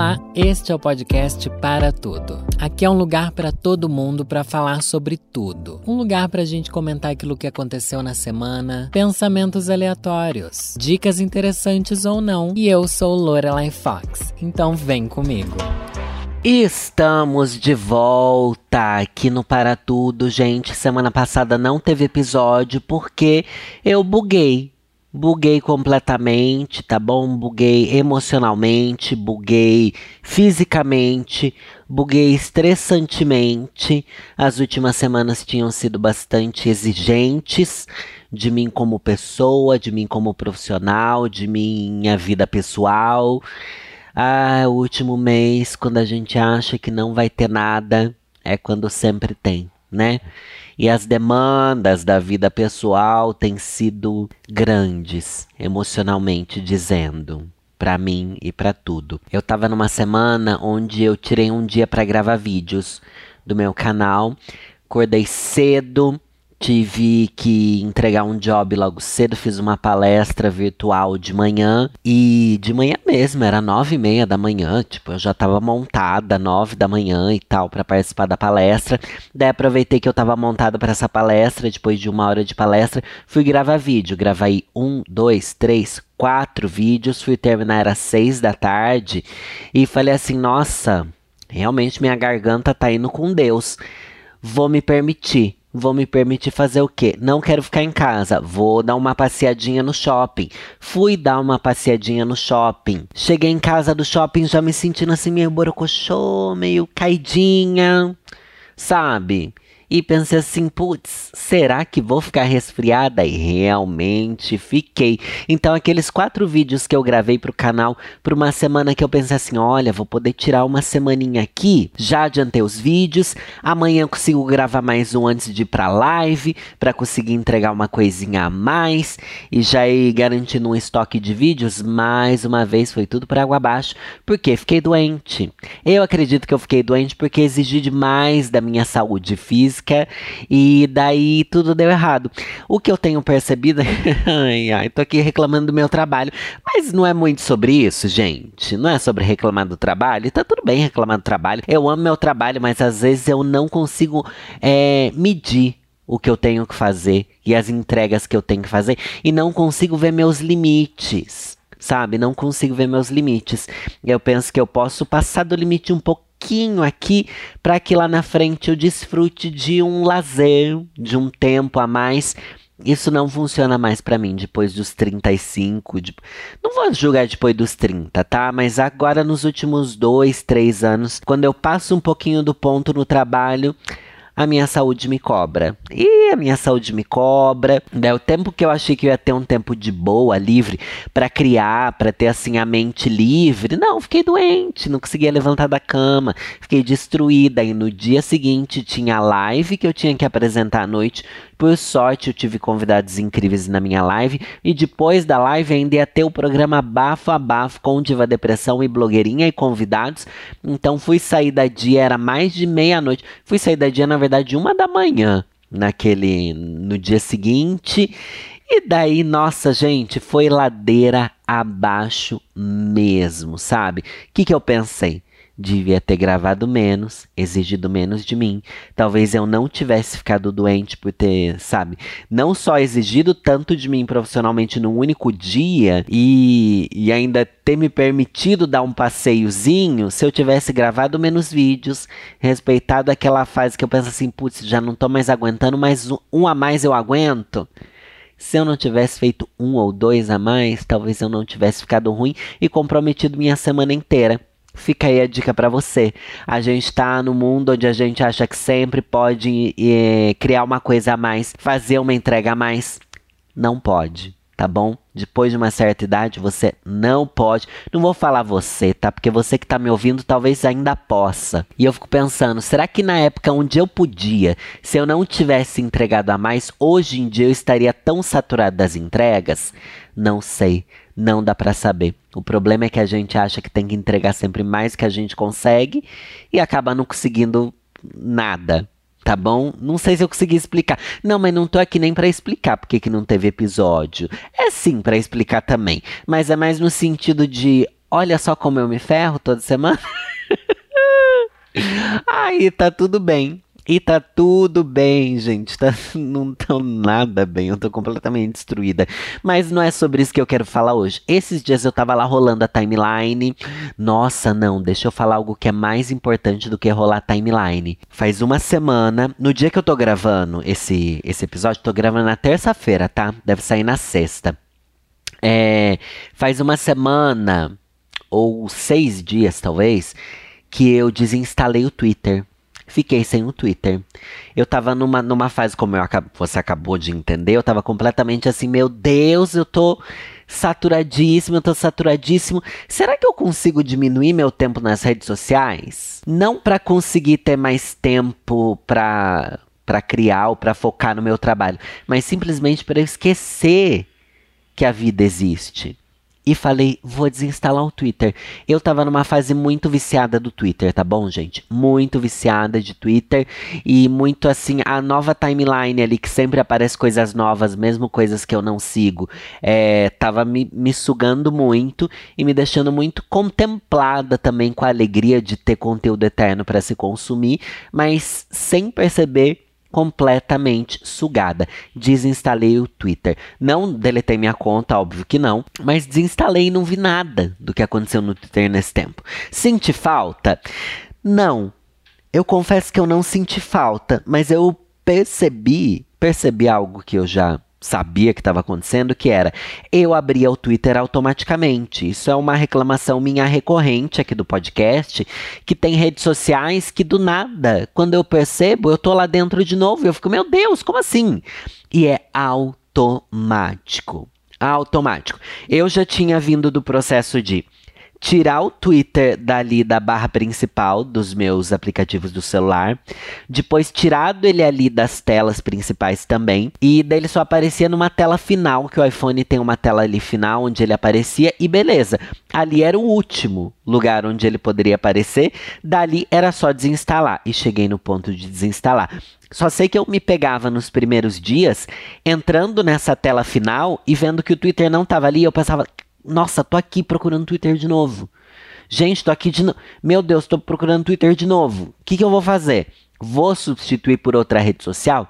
Olá, este é o podcast Para Tudo. Aqui é um lugar para todo mundo para falar sobre tudo. Um lugar para a gente comentar aquilo que aconteceu na semana, pensamentos aleatórios, dicas interessantes ou não. E eu sou Lorelai Fox, então vem comigo. Estamos de volta aqui no Para Tudo, gente. Semana passada não teve episódio porque eu buguei Buguei completamente, tá bom? Buguei emocionalmente, buguei fisicamente, buguei estressantemente. As últimas semanas tinham sido bastante exigentes de mim como pessoa, de mim como profissional, de minha vida pessoal. Ah, o último mês, quando a gente acha que não vai ter nada, é quando sempre tem, né? E as demandas da vida pessoal têm sido grandes, emocionalmente dizendo para mim e para tudo. Eu tava numa semana onde eu tirei um dia para gravar vídeos do meu canal. Acordei cedo, tive que entregar um job logo cedo, fiz uma palestra virtual de manhã e de manhã mesmo, era nove e meia da manhã, tipo, eu já tava montada nove da manhã e tal para participar da palestra. Daí aproveitei que eu tava montada para essa palestra, depois de uma hora de palestra, fui gravar vídeo, gravei um, dois, três, quatro vídeos, fui terminar às seis da tarde e falei assim, nossa, realmente minha garganta tá indo com Deus, vou me permitir Vou me permitir fazer o quê? Não quero ficar em casa. Vou dar uma passeadinha no shopping. Fui dar uma passeadinha no shopping. Cheguei em casa do shopping já me sentindo assim meio borocochô, meio caidinha, sabe? E pensei assim, putz, será que vou ficar resfriada? E realmente fiquei. Então, aqueles quatro vídeos que eu gravei pro canal por uma semana que eu pensei assim, olha, vou poder tirar uma semaninha aqui, já adiantei os vídeos, amanhã consigo gravar mais um antes de ir pra live, para conseguir entregar uma coisinha a mais, e já ir garantindo um estoque de vídeos, mais uma vez foi tudo por água abaixo, porque fiquei doente. Eu acredito que eu fiquei doente porque exigi demais da minha saúde física, física e daí tudo deu errado. O que eu tenho percebido, ai, ai, tô aqui reclamando do meu trabalho, mas não é muito sobre isso, gente. Não é sobre reclamar do trabalho. Tá tudo bem reclamar do trabalho. Eu amo meu trabalho, mas às vezes eu não consigo é, medir o que eu tenho que fazer e as entregas que eu tenho que fazer e não consigo ver meus limites sabe? Não consigo ver meus limites. Eu penso que eu posso passar do limite um pouco pouquinho aqui para que lá na frente eu desfrute de um lazer, de um tempo a mais. Isso não funciona mais para mim depois dos 35. De... Não vou julgar depois dos 30, tá? Mas agora nos últimos dois, três anos, quando eu passo um pouquinho do ponto no trabalho, a minha saúde me cobra. E a minha saúde me cobra. Né? O tempo que eu achei que eu ia ter um tempo de boa, livre, para criar, para ter assim a mente livre, não, fiquei doente, não conseguia levantar da cama, fiquei destruída. E no dia seguinte tinha live que eu tinha que apresentar à noite por sorte, eu tive convidados incríveis na minha live. E depois da live ainda ia ter o programa Bafo a Bafo com Diva Depressão e blogueirinha e convidados. Então fui sair da dia, era mais de meia-noite. Fui sair da dia, na verdade, uma da manhã. Naquele. No dia seguinte. E daí, nossa, gente, foi ladeira abaixo mesmo, sabe? O que, que eu pensei? Devia ter gravado menos, exigido menos de mim. Talvez eu não tivesse ficado doente por ter, sabe, não só exigido tanto de mim profissionalmente num único dia e, e ainda ter me permitido dar um passeiozinho se eu tivesse gravado menos vídeos, respeitado aquela fase que eu penso assim, putz, já não tô mais aguentando, mas um, um a mais eu aguento. Se eu não tivesse feito um ou dois a mais, talvez eu não tivesse ficado ruim e comprometido minha semana inteira. Fica aí a dica para você. A gente está no mundo onde a gente acha que sempre pode é, criar uma coisa a mais, fazer uma entrega a mais. Não pode, tá bom? Depois de uma certa idade, você não pode. Não vou falar você, tá? Porque você que tá me ouvindo talvez ainda possa. E eu fico pensando, será que na época onde eu podia, se eu não tivesse entregado a mais, hoje em dia eu estaria tão saturado das entregas? Não sei, não dá para saber. O problema é que a gente acha que tem que entregar sempre mais que a gente consegue e acaba não conseguindo nada. Tá bom? Não sei se eu consegui explicar. Não, mas não tô aqui nem para explicar porque que não teve episódio. É sim para explicar também, mas é mais no sentido de Olha só como eu me ferro toda semana. Aí tá tudo bem. E tá tudo bem, gente. Tá, não tá nada bem. Eu tô completamente destruída. Mas não é sobre isso que eu quero falar hoje. Esses dias eu tava lá rolando a timeline. Nossa, não. Deixa eu falar algo que é mais importante do que rolar a timeline. Faz uma semana, no dia que eu tô gravando esse, esse episódio, tô gravando na terça-feira, tá? Deve sair na sexta. É, faz uma semana, ou seis dias talvez, que eu desinstalei o Twitter fiquei sem o Twitter. Eu tava numa, numa fase, como eu, você acabou de entender, eu tava completamente assim, meu Deus, eu tô saturadíssimo, eu tô saturadíssimo. Será que eu consigo diminuir meu tempo nas redes sociais? Não para conseguir ter mais tempo para para criar ou para focar no meu trabalho, mas simplesmente para esquecer que a vida existe e falei, vou desinstalar o Twitter. Eu tava numa fase muito viciada do Twitter, tá bom, gente? Muito viciada de Twitter e muito assim, a nova timeline ali que sempre aparece coisas novas, mesmo coisas que eu não sigo, é, tava me, me sugando muito e me deixando muito contemplada também com a alegria de ter conteúdo eterno para se consumir, mas sem perceber completamente sugada. Desinstalei o Twitter. Não deletei minha conta, óbvio que não, mas desinstalei e não vi nada do que aconteceu no Twitter nesse tempo. Senti falta? Não. Eu confesso que eu não senti falta, mas eu percebi, percebi algo que eu já sabia que estava acontecendo, que era eu abria o Twitter automaticamente. Isso é uma reclamação minha recorrente aqui do podcast, que tem redes sociais que do nada, quando eu percebo, eu tô lá dentro de novo, eu fico, meu Deus, como assim? E é automático. Automático. Eu já tinha vindo do processo de tirar o Twitter dali da barra principal dos meus aplicativos do celular, depois tirado ele ali das telas principais também, e daí ele só aparecia numa tela final, que o iPhone tem uma tela ali final onde ele aparecia, e beleza. Ali era o último lugar onde ele poderia aparecer, dali era só desinstalar, e cheguei no ponto de desinstalar. Só sei que eu me pegava nos primeiros dias entrando nessa tela final e vendo que o Twitter não estava ali, eu pensava, nossa, tô aqui procurando Twitter de novo. Gente, tô aqui de novo. Meu Deus, tô procurando Twitter de novo. O que, que eu vou fazer? Vou substituir por outra rede social?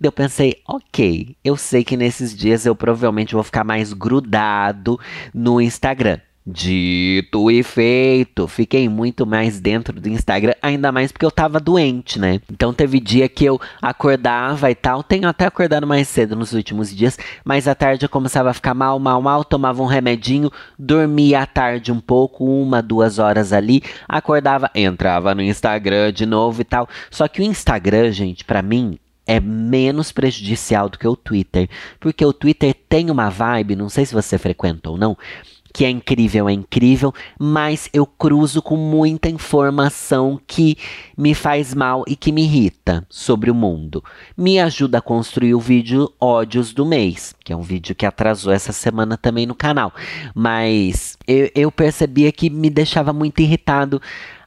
Eu pensei, ok, eu sei que nesses dias eu provavelmente vou ficar mais grudado no Instagram. Dito e feito, fiquei muito mais dentro do Instagram, ainda mais porque eu tava doente, né? Então teve dia que eu acordava e tal, tenho até acordado mais cedo nos últimos dias, mas à tarde eu começava a ficar mal, mal, mal, tomava um remedinho, dormia à tarde um pouco, uma, duas horas ali, acordava, entrava no Instagram de novo e tal. Só que o Instagram, gente, para mim, é menos prejudicial do que o Twitter, porque o Twitter tem uma vibe, não sei se você frequenta ou não, que é incrível, é incrível, mas eu cruzo com muita informação que me faz mal e que me irrita sobre o mundo. Me ajuda a construir o vídeo Ódios do Mês, que é um vídeo que atrasou essa semana também no canal. Mas eu, eu percebia que me deixava muito irritado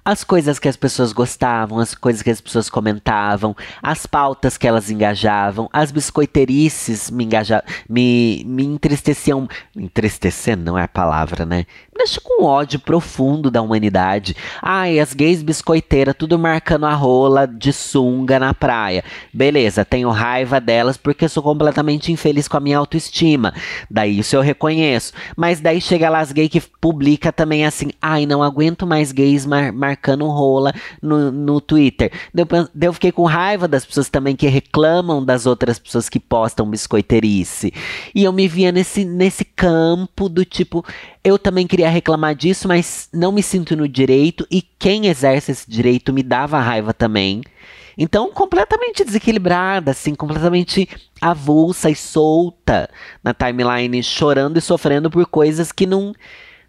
as coisas que as pessoas gostavam, as coisas que as pessoas comentavam, as pautas que elas engajavam, as biscoiterices me engajavam, me, me entristeciam. Entristecer não é a palavra, né? Me deixa com ódio profundo da humanidade. Ai, as gays biscoiteiras, tudo marcando a rola de sunga na praia. Beleza, tenho raiva delas porque sou completamente infeliz com a minha autoestima. Daí isso eu reconheço. Mas daí chega lá as gays que publica também assim, ai, não aguento mais gays mar marcando rola no, no Twitter. Daí eu, fiquei com raiva das pessoas também que reclamam das outras pessoas que postam biscoiterice. E eu me via nesse, nesse campo do tipo, eu também queria reclamar disso, mas não me sinto no direito e quem exerce esse direito me dava raiva também. Então, completamente desequilibrada, assim, completamente avulsa e solta na timeline, chorando e sofrendo por coisas que não,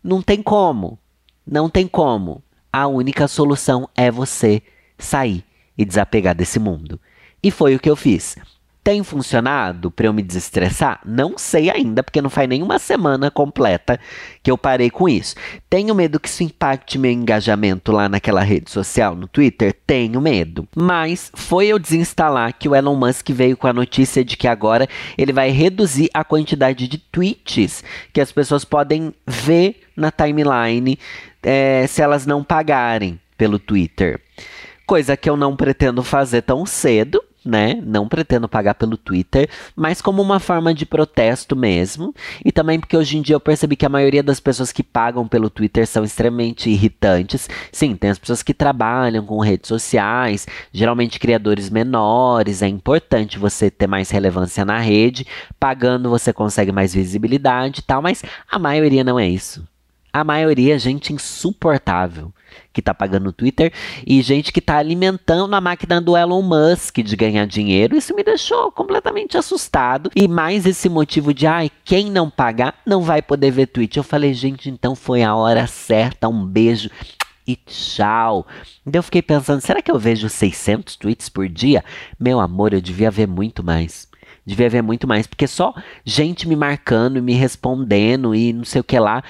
não tem como. Não tem como a única solução é você sair e desapegar desse mundo. E foi o que eu fiz. Tem funcionado para eu me desestressar? Não sei ainda, porque não faz nem uma semana completa que eu parei com isso. Tenho medo que isso impacte meu engajamento lá naquela rede social, no Twitter? Tenho medo. Mas foi eu desinstalar que o Elon Musk veio com a notícia de que agora ele vai reduzir a quantidade de tweets que as pessoas podem ver na timeline é, se elas não pagarem pelo Twitter. Coisa que eu não pretendo fazer tão cedo, né? Não pretendo pagar pelo Twitter, mas como uma forma de protesto mesmo. E também porque hoje em dia eu percebi que a maioria das pessoas que pagam pelo Twitter são extremamente irritantes. Sim, tem as pessoas que trabalham com redes sociais, geralmente criadores menores. É importante você ter mais relevância na rede. Pagando você consegue mais visibilidade e tal, mas a maioria não é isso. A maioria é gente insuportável que tá pagando no Twitter e gente que tá alimentando a máquina do Elon Musk de ganhar dinheiro. Isso me deixou completamente assustado. E mais esse motivo de, ai, quem não pagar não vai poder ver tweet. Eu falei, gente, então foi a hora certa. Um beijo e tchau. Então eu fiquei pensando, será que eu vejo 600 tweets por dia? Meu amor, eu devia ver muito mais. Devia ver muito mais, porque só gente me marcando, me respondendo e não sei o que lá.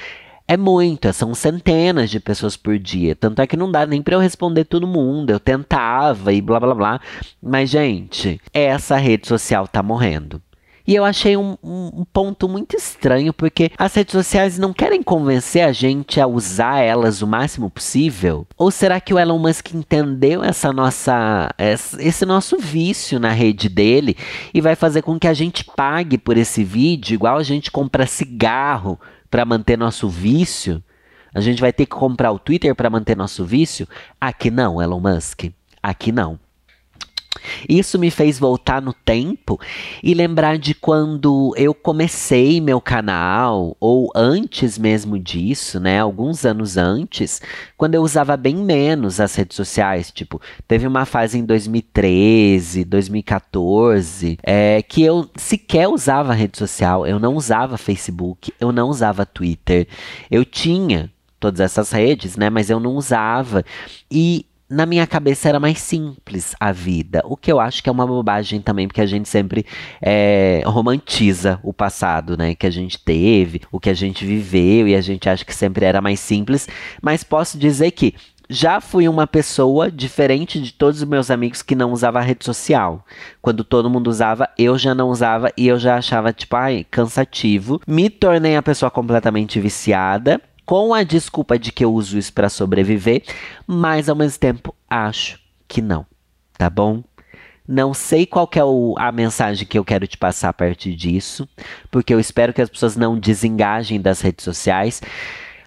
É muita, são centenas de pessoas por dia. Tanto é que não dá nem para eu responder todo mundo. Eu tentava e blá blá blá. Mas, gente, essa rede social tá morrendo. E eu achei um, um, ponto muito estranho, porque as redes sociais não querem convencer a gente a usar elas o máximo possível? Ou será que o Elon Musk entendeu essa nossa, esse nosso vício na rede dele e vai fazer com que a gente pague por esse vídeo, igual a gente compra cigarro para manter nosso vício? A gente vai ter que comprar o Twitter para manter nosso vício? Aqui não, Elon Musk. Aqui não. Isso me fez voltar no tempo e lembrar de quando eu comecei meu canal, ou antes mesmo disso, né? Alguns anos antes, quando eu usava bem menos as redes sociais. Tipo, teve uma fase em 2013, 2014, é, que eu sequer usava rede social, eu não usava Facebook, eu não usava Twitter. Eu tinha todas essas redes, né? Mas eu não usava. E na minha cabeça era mais simples a vida. O que eu acho que é uma bobagem também, porque a gente sempre é, romantiza o passado, né? Que a gente teve, o que a gente viveu, e a gente acha que sempre era mais simples. Mas posso dizer que já fui uma pessoa diferente de todos os meus amigos que não usava rede social. Quando todo mundo usava, eu já não usava e eu já achava, tipo, ai, cansativo. Me tornei a pessoa completamente viciada com a desculpa de que eu uso isso para sobreviver, mas ao mesmo tempo acho que não, tá bom? Não sei qual é o, a mensagem que eu quero te passar a partir disso, porque eu espero que as pessoas não desengajem das redes sociais.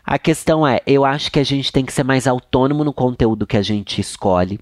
A questão é, eu acho que a gente tem que ser mais autônomo no conteúdo que a gente escolhe.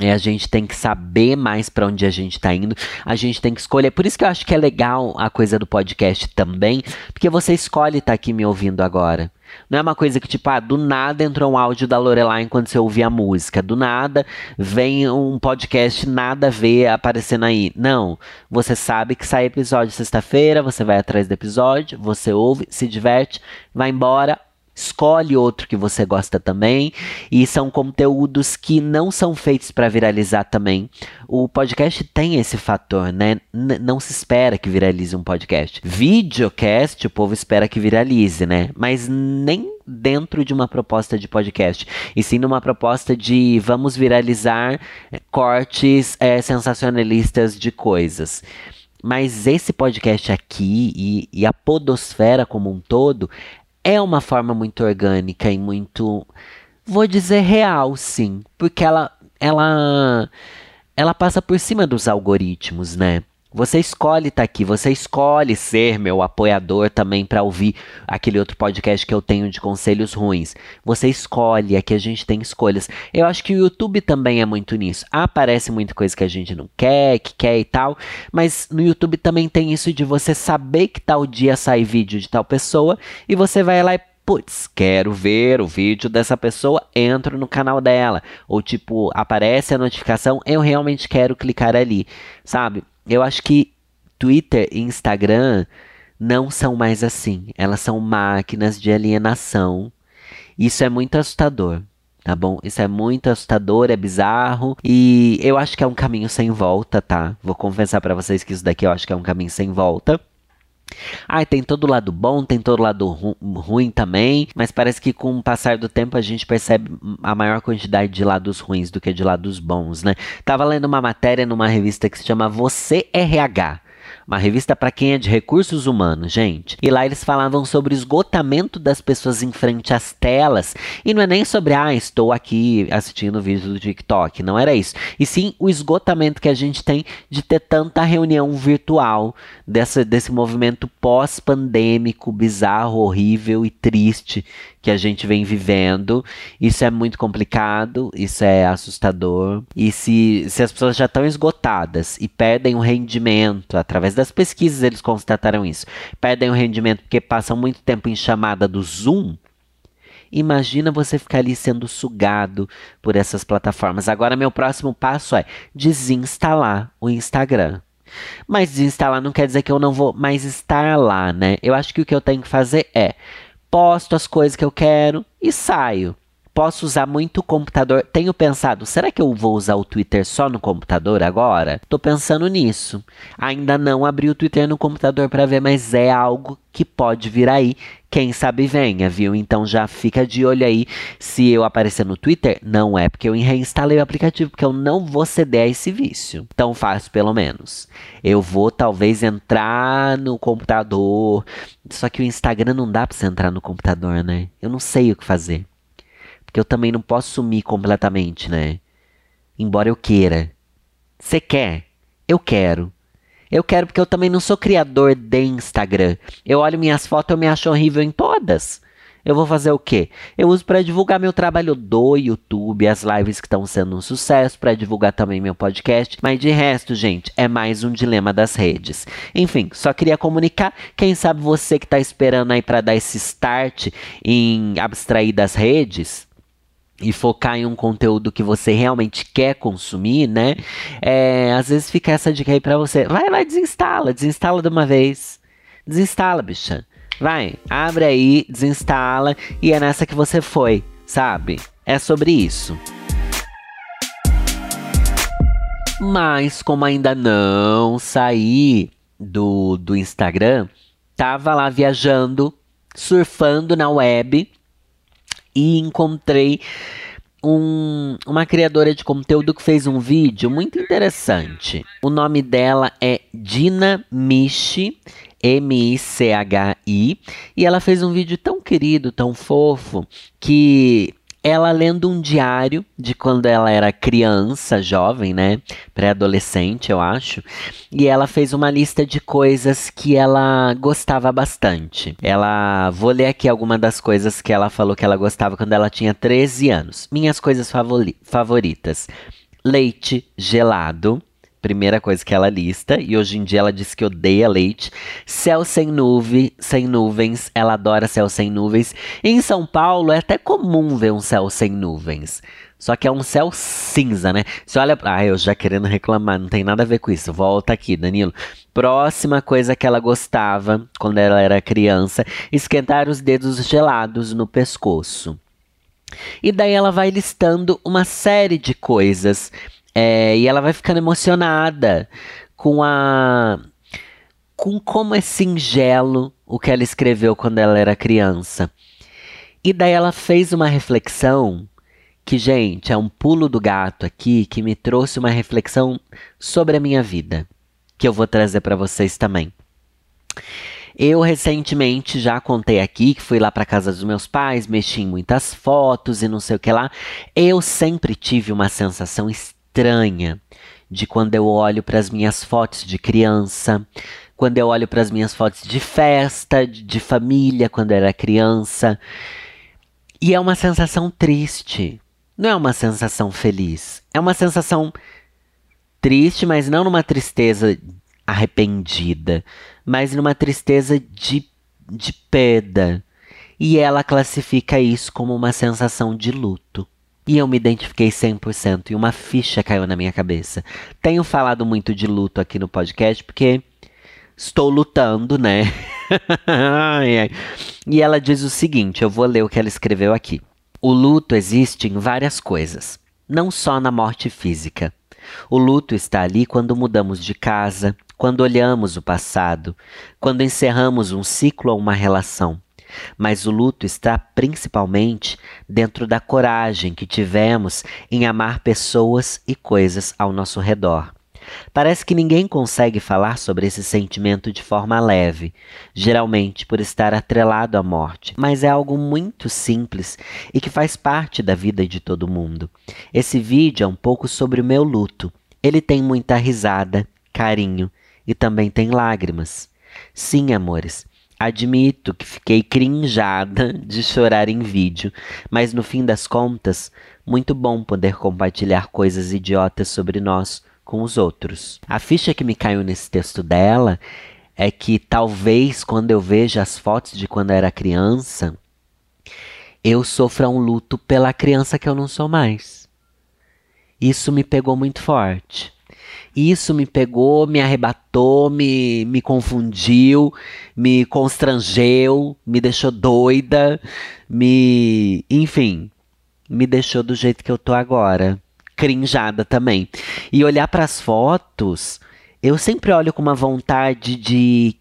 E a gente tem que saber mais para onde a gente está indo. A gente tem que escolher. Por isso que eu acho que é legal a coisa do podcast também, porque você escolhe estar tá aqui me ouvindo agora. Não é uma coisa que, tipo, ah, do nada entrou um áudio da Lorelai enquanto você ouvia a música. Do nada vem um podcast nada a ver aparecendo aí. Não. Você sabe que sai episódio sexta-feira, você vai atrás do episódio, você ouve, se diverte, vai embora, Escolhe outro que você gosta também. E são conteúdos que não são feitos para viralizar também. O podcast tem esse fator, né? N não se espera que viralize um podcast. Videocast, o povo espera que viralize, né? Mas nem dentro de uma proposta de podcast, e sim numa proposta de vamos viralizar eh, cortes é, sensacionalistas de coisas. Mas esse podcast aqui e, e, a podosfera como um todo é uma forma muito orgânica e muito, vou dizer, real, sim, porque ela, ela, ela passa por cima dos algoritmos, né? Você escolhe estar tá aqui, você escolhe ser meu apoiador também para ouvir aquele outro podcast que eu tenho de conselhos ruins. Você escolhe, aqui a gente tem escolhas. Eu acho que o YouTube também é muito nisso. Aparece muita coisa que a gente não quer, que quer e tal, mas no YouTube também tem isso de você saber que tal dia sai vídeo de tal pessoa e você vai lá e putz, quero ver o vídeo dessa pessoa, entro no canal dela. Ou tipo, aparece a notificação, eu realmente quero clicar ali, sabe? Eu acho que Twitter e Instagram não são mais assim. Elas são máquinas de alienação. Isso é muito assustador. tá bom? Isso é muito assustador, é bizarro e eu acho que é um caminho sem volta, tá? Vou confessar para vocês que isso daqui eu acho que é um caminho sem volta. Ah, tem todo lado bom, tem todo lado ru ruim também, mas parece que com o passar do tempo a gente percebe a maior quantidade de lados ruins do que de lados bons, né? Tava lendo uma matéria numa revista que se chama Você RH uma revista para quem é de recursos humanos, gente. E lá eles falavam sobre o esgotamento das pessoas em frente às telas. E não é nem sobre, ah, estou aqui assistindo vídeo do TikTok. Não era isso. E sim o esgotamento que a gente tem de ter tanta reunião virtual, dessa, desse movimento pós-pandêmico, bizarro, horrível e triste que a gente vem vivendo. Isso é muito complicado, isso é assustador. E se, se as pessoas já estão esgotadas e perdem o rendimento, através das pesquisas eles constataram isso, perdem o rendimento porque passam muito tempo em chamada do Zoom. Imagina você ficar ali sendo sugado por essas plataformas. Agora, meu próximo passo é desinstalar o Instagram. Mas desinstalar não quer dizer que eu não vou mais estar lá, né? Eu acho que o que eu tenho que fazer é posto as coisas que eu quero e saio. Posso usar muito o computador. Tenho pensado, será que eu vou usar o Twitter só no computador agora? Tô pensando nisso. Ainda não abri o Twitter no computador para ver, mas é algo que pode vir aí. Quem sabe venha, viu? Então já fica de olho aí. Se eu aparecer no Twitter, não é porque eu reinstalei o aplicativo, porque eu não vou ceder a esse vício. Tão fácil, pelo menos. Eu vou talvez entrar no computador. Só que o Instagram não dá pra você entrar no computador, né? Eu não sei o que fazer. Porque eu também não posso sumir completamente, né? Embora eu queira. Você quer? Eu quero. Eu quero porque eu também não sou criador de Instagram. Eu olho minhas fotos, eu me acho horrível em todas. Eu vou fazer o quê? Eu uso para divulgar meu trabalho do YouTube, as lives que estão sendo um sucesso, para divulgar também meu podcast. Mas de resto, gente, é mais um dilema das redes. Enfim, só queria comunicar. Quem sabe você que está esperando aí para dar esse start em abstrair das redes, e focar em um conteúdo que você realmente quer consumir, né? É, às vezes fica essa dica aí pra você. Vai lá, desinstala, desinstala de uma vez. Desinstala, bicha. Vai, abre aí, desinstala e é nessa que você foi, sabe? É sobre isso. Mas como ainda não saí do, do Instagram, tava lá viajando, surfando na web e encontrei um, uma criadora de conteúdo que fez um vídeo muito interessante. O nome dela é Dina Michi, M-I-C-H-I, e ela fez um vídeo tão querido, tão fofo, que ela lendo um diário de quando ela era criança, jovem, né? Pré-adolescente, eu acho. E ela fez uma lista de coisas que ela gostava bastante. Ela. Vou ler aqui algumas das coisas que ela falou que ela gostava quando ela tinha 13 anos. Minhas coisas favoritas: leite gelado primeira coisa que ela lista, e hoje em dia ela diz que odeia leite. Céu sem nuvem, sem nuvens, ela adora céu sem nuvens. em São Paulo é até comum ver um céu sem nuvens. Só que é um céu cinza, né? Você olha. Ah, eu já querendo reclamar, não tem nada a ver com isso. Volta aqui, Danilo. Próxima coisa que ela gostava quando ela era criança: esquentar os dedos gelados no pescoço. E daí ela vai listando uma série de coisas é, e ela vai ficando emocionada com a. com como é singelo o que ela escreveu quando ela era criança. E daí ela fez uma reflexão que, gente, é um pulo do gato aqui que me trouxe uma reflexão sobre a minha vida, que eu vou trazer para vocês também. Eu recentemente já contei aqui que fui lá para casa dos meus pais, mexi em muitas fotos e não sei o que lá. Eu sempre tive uma sensação estranha de quando eu olho para as minhas fotos de criança, quando eu olho para as minhas fotos de festa, de, de família, quando eu era criança. E é uma sensação triste. Não é uma sensação feliz. É uma sensação triste, mas não numa tristeza arrependida, mas numa tristeza de, de perda. E ela classifica isso como uma sensação de luto. E eu me identifiquei 100% e uma ficha caiu na minha cabeça. Tenho falado muito de luto aqui no podcast porque estou lutando, né? e ela diz o seguinte: eu vou ler o que ela escreveu aqui. O luto existe em várias coisas, não só na morte física. O luto está ali quando mudamos de casa, quando olhamos o passado, quando encerramos um ciclo ou uma relação. Mas o luto está principalmente dentro da coragem que tivemos em amar pessoas e coisas ao nosso redor. Parece que ninguém consegue falar sobre esse sentimento de forma leve, geralmente por estar atrelado à morte, mas é algo muito simples e que faz parte da vida de todo mundo. Esse vídeo é um pouco sobre o meu luto. Ele tem muita risada, carinho e também tem lágrimas. Sim, amores, Admito que fiquei crinjada de chorar em vídeo, mas no fim das contas, muito bom poder compartilhar coisas idiotas sobre nós com os outros. A ficha que me caiu nesse texto dela é que talvez quando eu veja as fotos de quando eu era criança, eu sofra um luto pela criança que eu não sou mais. Isso me pegou muito forte. Isso me pegou, me arrebatou, me, me confundiu, me constrangeu, me deixou doida, me. Enfim, me deixou do jeito que eu tô agora. Crinjada também. E olhar para as fotos, eu sempre olho com uma vontade de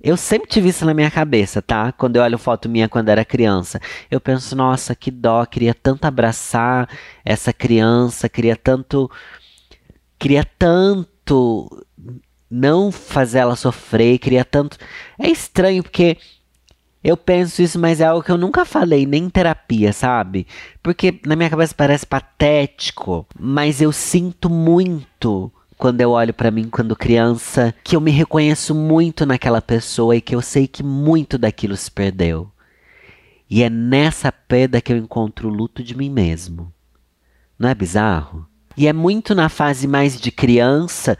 eu sempre tive isso na minha cabeça, tá? Quando eu olho foto minha quando era criança. Eu penso, nossa, que dó, queria tanto abraçar essa criança, queria tanto queria tanto não fazer ela sofrer, queria tanto. É estranho porque eu penso isso, mas é algo que eu nunca falei, nem em terapia, sabe? Porque na minha cabeça parece patético, mas eu sinto muito quando eu olho para mim quando criança, que eu me reconheço muito naquela pessoa e que eu sei que muito daquilo se perdeu. E é nessa perda que eu encontro o luto de mim mesmo. Não é bizarro? E é muito na fase mais de criança,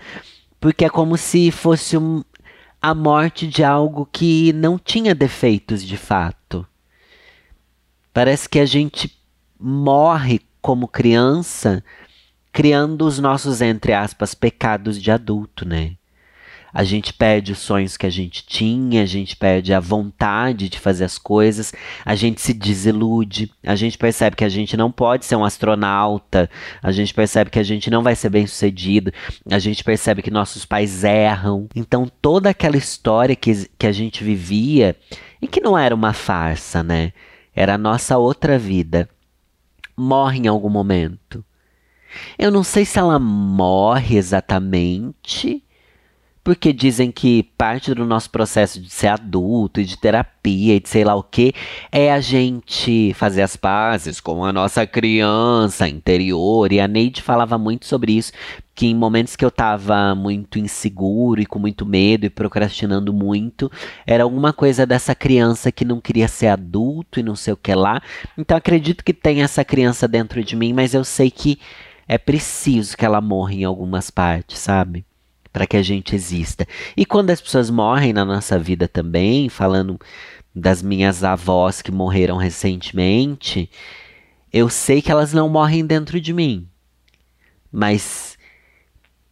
porque é como se fosse um, a morte de algo que não tinha defeitos de fato. Parece que a gente morre como criança criando os nossos, entre aspas, pecados de adulto, né? A gente perde os sonhos que a gente tinha, a gente perde a vontade de fazer as coisas, a gente se desilude, a gente percebe que a gente não pode ser um astronauta, a gente percebe que a gente não vai ser bem sucedido, a gente percebe que nossos pais erram. Então toda aquela história que, que a gente vivia e que não era uma farsa, né? Era a nossa outra vida. Morre em algum momento. Eu não sei se ela morre exatamente porque dizem que parte do nosso processo de ser adulto, de terapia e de sei lá o que, é a gente fazer as pazes com a nossa criança interior. E a Neide falava muito sobre isso, que em momentos que eu tava muito inseguro e com muito medo e procrastinando muito, era alguma coisa dessa criança que não queria ser adulto e não sei o que lá. Então acredito que tem essa criança dentro de mim, mas eu sei que é preciso que ela morra em algumas partes, sabe? Para que a gente exista. E quando as pessoas morrem na nossa vida também, falando das minhas avós que morreram recentemente, eu sei que elas não morrem dentro de mim. Mas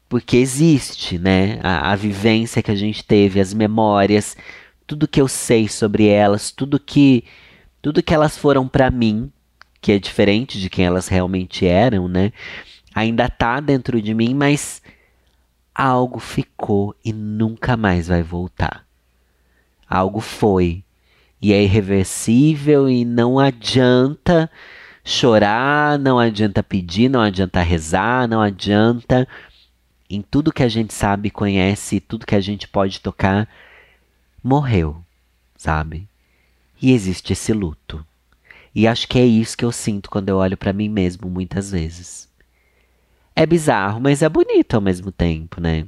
porque existe, né? A, a vivência que a gente teve, as memórias, tudo que eu sei sobre elas, tudo que tudo que elas foram para mim, que é diferente de quem elas realmente eram, né? Ainda tá dentro de mim, mas algo ficou e nunca mais vai voltar. Algo foi e é irreversível e não adianta chorar, não adianta pedir, não adianta rezar, não adianta. Em tudo que a gente sabe, conhece, tudo que a gente pode tocar, morreu, sabe? E existe esse luto. E acho que é isso que eu sinto quando eu olho para mim mesmo muitas vezes. É bizarro, mas é bonito ao mesmo tempo, né?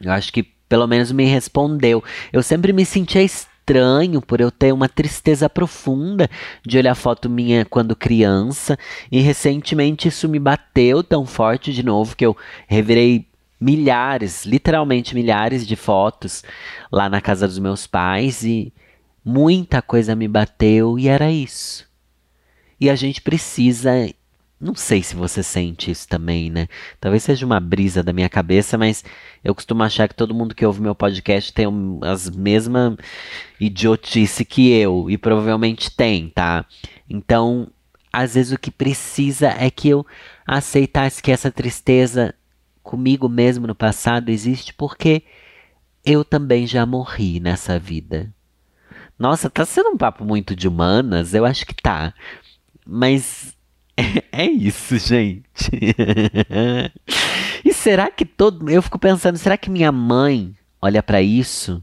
Eu acho que pelo menos me respondeu. Eu sempre me sentia estranho por eu ter uma tristeza profunda de olhar foto minha quando criança. E recentemente isso me bateu tão forte de novo que eu revirei milhares, literalmente milhares de fotos lá na casa dos meus pais e muita coisa me bateu e era isso. E a gente precisa não sei se você sente isso também, né? Talvez seja uma brisa da minha cabeça, mas eu costumo achar que todo mundo que ouve meu podcast tem as mesmas idiotice que eu, e provavelmente tem, tá? Então, às vezes o que precisa é que eu aceitasse que essa tristeza comigo mesmo no passado existe porque eu também já morri nessa vida. Nossa, tá sendo um papo muito de humanas, eu acho que tá. Mas é isso, gente. e será que todo. Eu fico pensando, será que minha mãe olha para isso?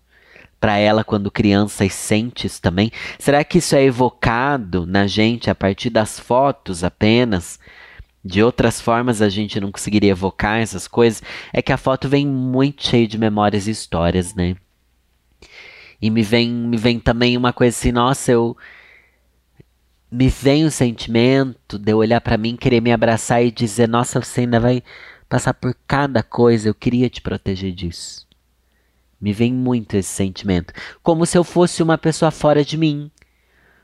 Para ela quando criança e sente isso também? Será que isso é evocado na gente a partir das fotos apenas? De outras formas a gente não conseguiria evocar essas coisas. É que a foto vem muito cheia de memórias e histórias, né? E me vem, me vem também uma coisa assim, nossa, eu me vem o sentimento de eu olhar para mim, querer me abraçar e dizer: Nossa, você ainda vai passar por cada coisa, eu queria te proteger disso. Me vem muito esse sentimento. Como se eu fosse uma pessoa fora de mim.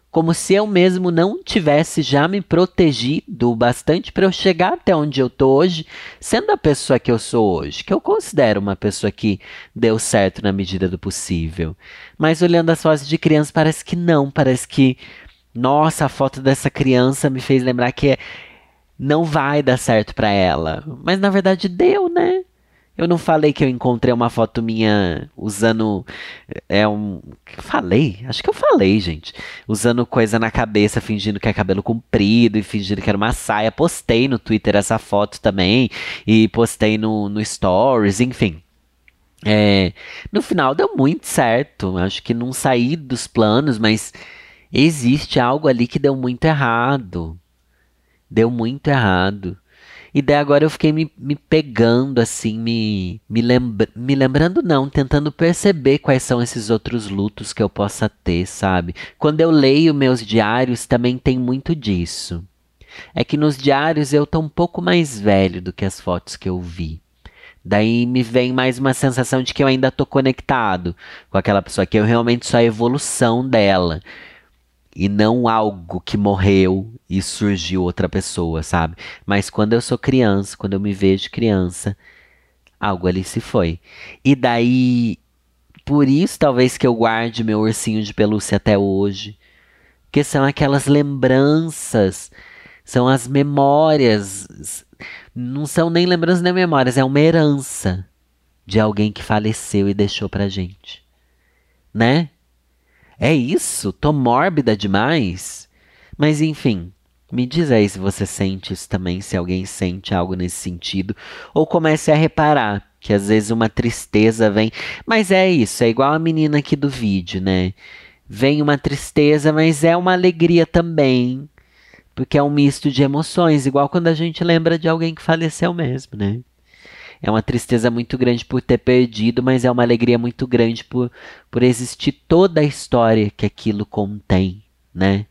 Como se eu mesmo não tivesse já me protegido bastante para eu chegar até onde eu tô hoje, sendo a pessoa que eu sou hoje, que eu considero uma pessoa que deu certo na medida do possível. Mas olhando as fotos de criança, parece que não, parece que nossa, a foto dessa criança me fez lembrar que não vai dar certo para ela. Mas na verdade deu, né? Eu não falei que eu encontrei uma foto minha usando. É um. Falei? Acho que eu falei, gente. Usando coisa na cabeça, fingindo que é cabelo comprido e fingindo que era uma saia. Postei no Twitter essa foto também. E postei no, no Stories, enfim. É, no final deu muito certo. Acho que não saí dos planos, mas existe algo ali que deu muito errado. Deu muito errado. E daí agora eu fiquei me, me pegando, assim, me, me, lembra, me lembrando, não, tentando perceber quais são esses outros lutos que eu possa ter, sabe? Quando eu leio meus diários, também tem muito disso. É que nos diários eu tô um pouco mais velho do que as fotos que eu vi. Daí me vem mais uma sensação de que eu ainda tô conectado com aquela pessoa, que eu realmente sou a evolução dela e não algo que morreu e surgiu outra pessoa, sabe? Mas quando eu sou criança, quando eu me vejo criança, algo ali se foi. E daí, por isso talvez que eu guarde meu ursinho de pelúcia até hoje, que são aquelas lembranças, são as memórias, não são nem lembranças nem memórias, é uma herança de alguém que faleceu e deixou pra gente, né? É isso? Tô mórbida demais? Mas enfim, me diz aí se você sente isso também, se alguém sente algo nesse sentido, ou comece a reparar que às vezes uma tristeza vem. Mas é isso, é igual a menina aqui do vídeo, né? Vem uma tristeza, mas é uma alegria também. Porque é um misto de emoções, igual quando a gente lembra de alguém que faleceu mesmo, né? É uma tristeza muito grande por ter perdido, mas é uma alegria muito grande por, por existir toda a história que aquilo contém, né?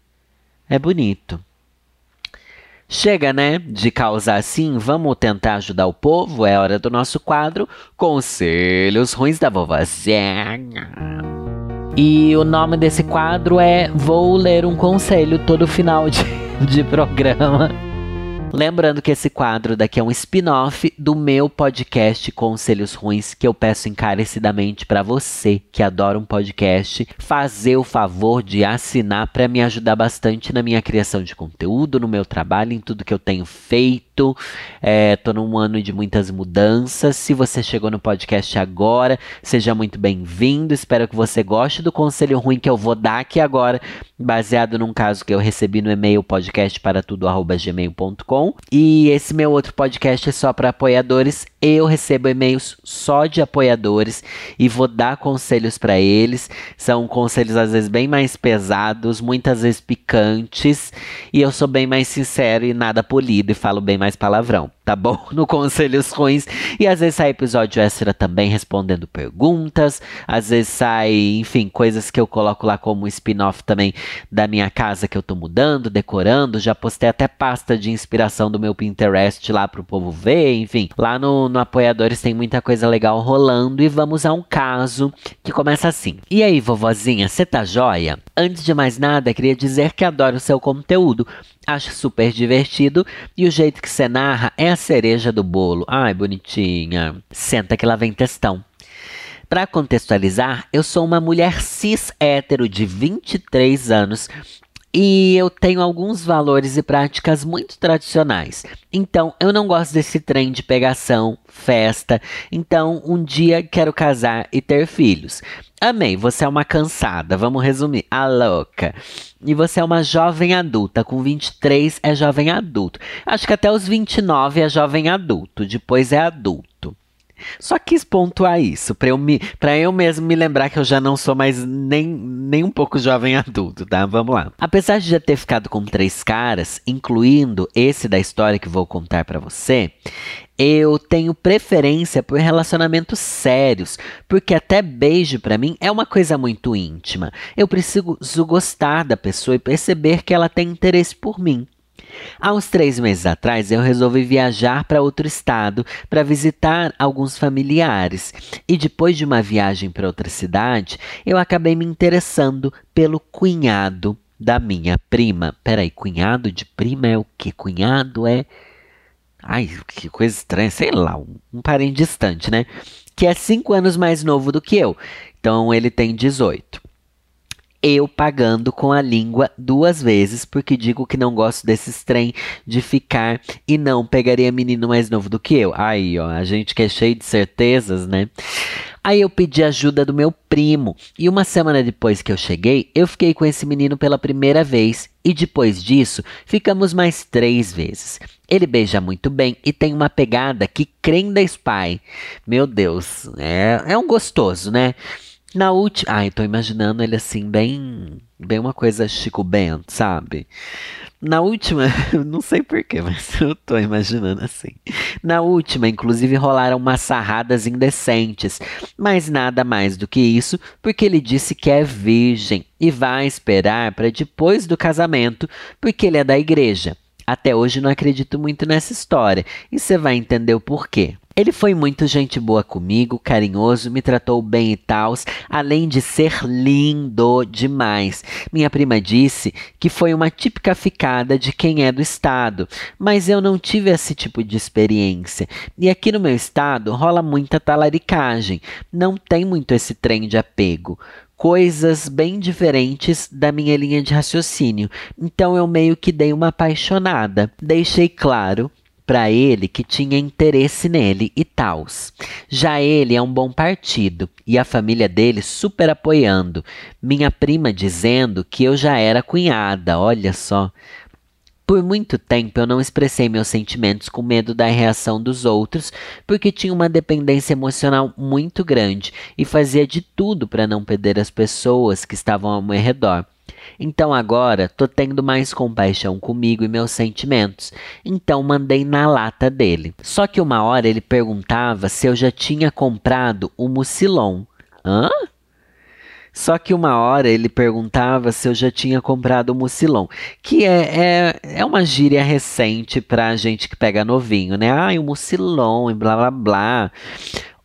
É bonito. Chega, né, de causar assim, vamos tentar ajudar o povo? É hora do nosso quadro Conselhos Ruins da Vovozinha. E o nome desse quadro é Vou Ler um Conselho todo final de, de programa. Lembrando que esse quadro daqui é um spin-off do meu podcast Conselhos Ruins, que eu peço encarecidamente para você que adora um podcast, fazer o favor de assinar para me ajudar bastante na minha criação de conteúdo, no meu trabalho, em tudo que eu tenho feito. É, tô num ano de muitas mudanças. Se você chegou no podcast agora, seja muito bem-vindo. Espero que você goste do conselho ruim que eu vou dar aqui agora, baseado num caso que eu recebi no e-mail podcastparatudo@gmail.com e esse meu outro podcast é só para apoiadores. Eu recebo e-mails só de apoiadores e vou dar conselhos para eles. São conselhos às vezes bem mais pesados, muitas vezes picantes, e eu sou bem mais sincero e nada polido e falo bem mais palavrão tá bom? No Conselhos Ruins. E às vezes sai episódio extra também respondendo perguntas. Às vezes sai, enfim, coisas que eu coloco lá como spin-off também da minha casa que eu tô mudando, decorando. Já postei até pasta de inspiração do meu Pinterest lá pro povo ver. Enfim, lá no, no Apoiadores tem muita coisa legal rolando. E vamos a um caso que começa assim. E aí, vovozinha, você tá joia? Antes de mais nada, queria dizer que adoro o seu conteúdo. Acho super divertido e o jeito que você narra é a cereja do bolo. Ai, bonitinha. Senta que lá vem testão. Para contextualizar, eu sou uma mulher cis hétero de 23 anos e eu tenho alguns valores e práticas muito tradicionais. Então, eu não gosto desse trem de pegação, festa. Então, um dia quero casar e ter filhos. Amei, você é uma cansada, vamos resumir, a louca. E você é uma jovem adulta, com 23 é jovem adulto. Acho que até os 29 é jovem adulto, depois é adulto. Só quis pontuar isso, para eu, me, eu mesmo me lembrar que eu já não sou mais nem, nem um pouco jovem adulto, tá? Vamos lá. Apesar de já ter ficado com três caras, incluindo esse da história que vou contar para você, eu tenho preferência por relacionamentos sérios, porque até beijo para mim é uma coisa muito íntima. Eu preciso gostar da pessoa e perceber que ela tem interesse por mim. Há uns três meses atrás, eu resolvi viajar para outro estado para visitar alguns familiares. E depois de uma viagem para outra cidade, eu acabei me interessando pelo cunhado da minha prima. Peraí, cunhado de prima é o que? Cunhado é. Ai, que coisa estranha, sei lá, um, um parente distante, né? Que é cinco anos mais novo do que eu. Então ele tem 18 eu pagando com a língua duas vezes, porque digo que não gosto desses trem de ficar e não pegaria menino mais novo do que eu. Aí, ó, a gente que é cheio de certezas, né? Aí eu pedi ajuda do meu primo, e uma semana depois que eu cheguei, eu fiquei com esse menino pela primeira vez, e depois disso, ficamos mais três vezes. Ele beija muito bem e tem uma pegada que crenda spy. Meu Deus, é, é um gostoso, né? Na última. Ai, tô imaginando ele assim, bem. Bem uma coisa Chico Bento, sabe? Na última, não sei porquê, mas eu tô imaginando assim. Na última, inclusive, rolaram umas sarradas indecentes, mas nada mais do que isso, porque ele disse que é virgem e vai esperar para depois do casamento, porque ele é da igreja. Até hoje não acredito muito nessa história, e você vai entender o porquê. Ele foi muito gente boa comigo, carinhoso, me tratou bem e tal, além de ser lindo demais. Minha prima disse que foi uma típica ficada de quem é do estado, mas eu não tive esse tipo de experiência. E aqui no meu estado rola muita talaricagem, não tem muito esse trem de apego coisas bem diferentes da minha linha de raciocínio. Então eu meio que dei uma apaixonada. Deixei claro para ele que tinha interesse nele e tals. Já ele é um bom partido e a família dele super apoiando. Minha prima dizendo que eu já era cunhada, olha só. Por muito tempo eu não expressei meus sentimentos com medo da reação dos outros, porque tinha uma dependência emocional muito grande e fazia de tudo para não perder as pessoas que estavam ao meu redor. Então agora tô tendo mais compaixão comigo e meus sentimentos. Então mandei na lata dele. Só que uma hora ele perguntava se eu já tinha comprado o Mucilon. Hã? Só que uma hora ele perguntava se eu já tinha comprado o Mucilon, que é, é, é uma gíria recente pra gente que pega novinho, né? Ah, o Mucilon e blá blá blá.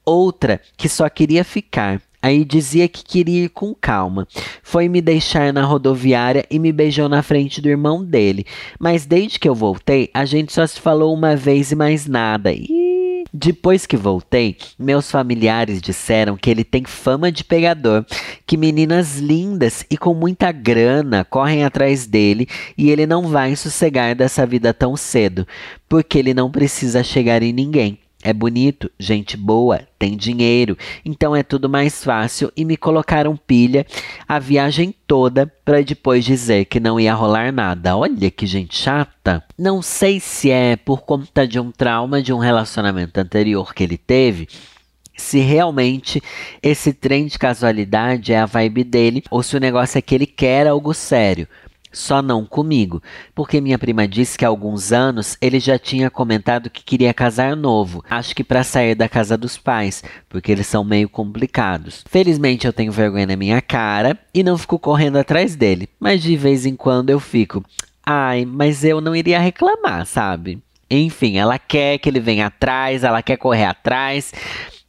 Outra que só queria ficar. Aí dizia que queria ir com calma. Foi me deixar na rodoviária e me beijou na frente do irmão dele. Mas desde que eu voltei, a gente só se falou uma vez e mais nada. E depois que voltei, meus familiares disseram que ele tem fama de pegador, que meninas lindas e com muita grana correm atrás dele e ele não vai sossegar dessa vida tão cedo, porque ele não precisa chegar em ninguém. É bonito, gente boa, tem dinheiro, então é tudo mais fácil e me colocaram pilha a viagem toda para depois dizer que não ia rolar nada. Olha que gente chata. Não sei se é por conta de um trauma de um relacionamento anterior que ele teve, se realmente esse trem de casualidade é a vibe dele ou se o negócio é que ele quer algo sério. Só não comigo, porque minha prima disse que há alguns anos ele já tinha comentado que queria casar novo, acho que para sair da casa dos pais, porque eles são meio complicados. Felizmente eu tenho vergonha na minha cara e não fico correndo atrás dele, mas de vez em quando eu fico, ai, mas eu não iria reclamar, sabe? Enfim, ela quer que ele venha atrás, ela quer correr atrás,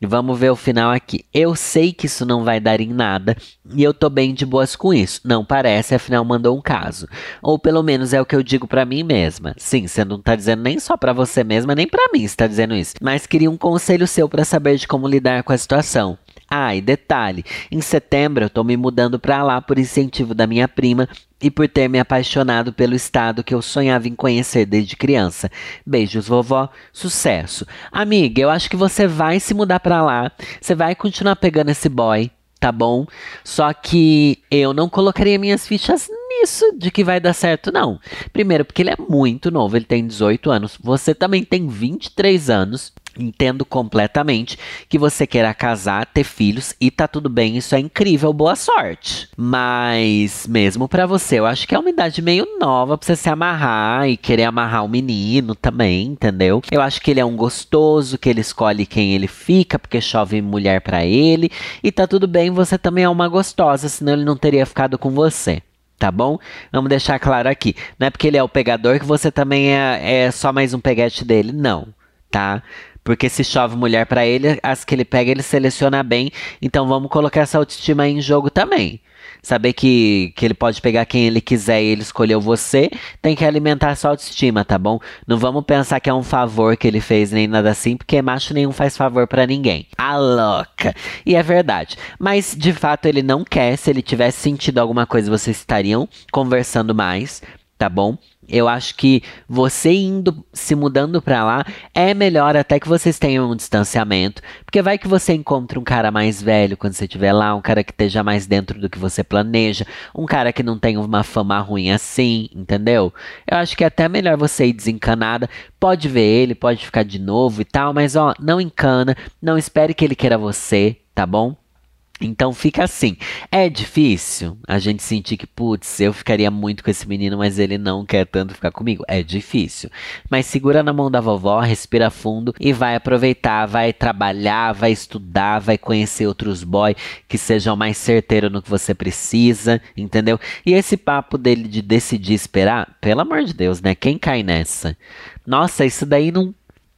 Vamos ver o final aqui. Eu sei que isso não vai dar em nada e eu tô bem de boas com isso. Não parece, afinal mandou um caso. Ou pelo menos é o que eu digo para mim mesma. Sim, você não tá dizendo nem só para você mesma, nem para mim está dizendo isso. Mas queria um conselho seu para saber de como lidar com a situação. Ah, e detalhe, em setembro eu tô me mudando para lá por incentivo da minha prima e por ter me apaixonado pelo estado que eu sonhava em conhecer desde criança. Beijos, vovó. Sucesso. Amiga, eu acho que você vai se mudar para lá. Você vai continuar pegando esse boy, tá bom? Só que eu não colocaria minhas fichas nisso de que vai dar certo, não. Primeiro, porque ele é muito novo, ele tem 18 anos. Você também tem 23 anos. Entendo completamente que você queira casar, ter filhos e tá tudo bem, isso é incrível, boa sorte. Mas mesmo para você, eu acho que é uma idade meio nova pra você se amarrar e querer amarrar o menino também, entendeu? Eu acho que ele é um gostoso, que ele escolhe quem ele fica, porque chove mulher para ele, e tá tudo bem, você também é uma gostosa, senão ele não teria ficado com você tá bom? Vamos deixar claro aqui. Não é porque ele é o pegador que você também é, é só mais um peguete dele, não, tá? Porque se chove mulher para ele, as que ele pega ele seleciona bem. Então vamos colocar essa autoestima em jogo também. Saber que, que ele pode pegar quem ele quiser e ele escolheu você, tem que alimentar essa autoestima, tá bom? Não vamos pensar que é um favor que ele fez nem nada assim, porque macho nenhum faz favor para ninguém. A louca! E é verdade. Mas de fato ele não quer. Se ele tivesse sentido alguma coisa, vocês estariam conversando mais, tá bom? Eu acho que você indo, se mudando para lá, é melhor até que vocês tenham um distanciamento. Porque vai que você encontra um cara mais velho quando você estiver lá, um cara que esteja mais dentro do que você planeja, um cara que não tenha uma fama ruim assim, entendeu? Eu acho que é até melhor você ir desencanada. Pode ver ele, pode ficar de novo e tal, mas ó, não encana, não espere que ele queira você, tá bom? Então fica assim. É difícil a gente sentir que, putz, eu ficaria muito com esse menino, mas ele não quer tanto ficar comigo. É difícil. Mas segura na mão da vovó, respira fundo e vai aproveitar, vai trabalhar, vai estudar, vai conhecer outros boy que sejam mais certeiros no que você precisa, entendeu? E esse papo dele de decidir esperar, pelo amor de Deus, né? Quem cai nessa? Nossa, isso daí não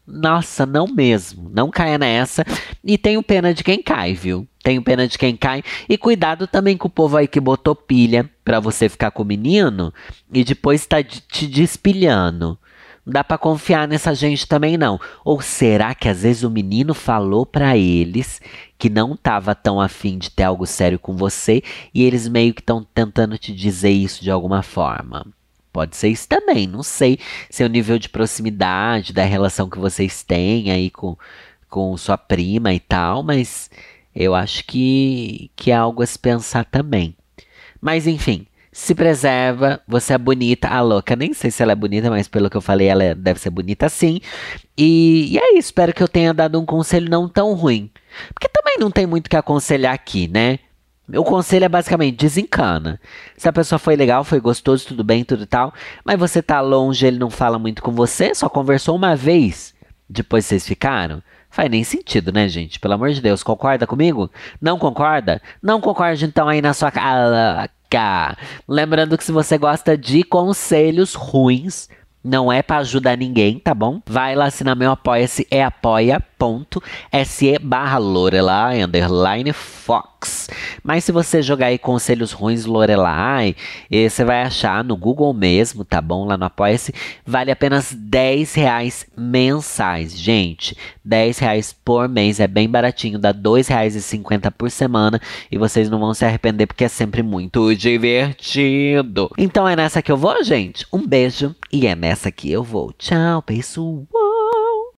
nossa, não mesmo. Não caia nessa. E tenho pena de quem cai, viu? Tenho pena de quem cai. E cuidado também com o povo aí que botou pilha para você ficar com o menino e depois tá te despilhando. Não dá para confiar nessa gente também não. Ou será que às vezes o menino falou para eles que não tava tão afim de ter algo sério com você e eles meio que estão tentando te dizer isso de alguma forma? Pode ser isso também, não sei se é o nível de proximidade da relação que vocês têm aí com, com sua prima e tal, mas eu acho que, que é algo a se pensar também. Mas enfim, se preserva, você é bonita. A louca, nem sei se ela é bonita, mas pelo que eu falei, ela é, deve ser bonita sim. E, e é isso, espero que eu tenha dado um conselho não tão ruim. Porque também não tem muito que aconselhar aqui, né? Meu conselho é basicamente desencana. Se a pessoa foi legal, foi gostoso, tudo bem, tudo tal, mas você tá longe, ele não fala muito com você, só conversou uma vez, depois vocês ficaram. Faz nem sentido, né, gente? Pelo amor de Deus, concorda comigo? Não concorda? Não concorde então aí na sua cara. Lembrando que se você gosta de conselhos ruins, não é para ajudar ninguém, tá bom? Vai lá assinar meu apoia-se, é apoia.se barra Lorelai, underline Fox. Mas se você jogar aí conselhos ruins Lorelai, você vai achar no Google mesmo, tá bom? Lá no apoia-se, vale apenas 10 reais mensais, gente. 10 reais por mês, é bem baratinho, dá 2 reais e 50 por semana e vocês não vão se arrepender porque é sempre muito divertido. Então é nessa que eu vou, gente. Um beijo e é nessa que eu vou. Tchau, pessoal.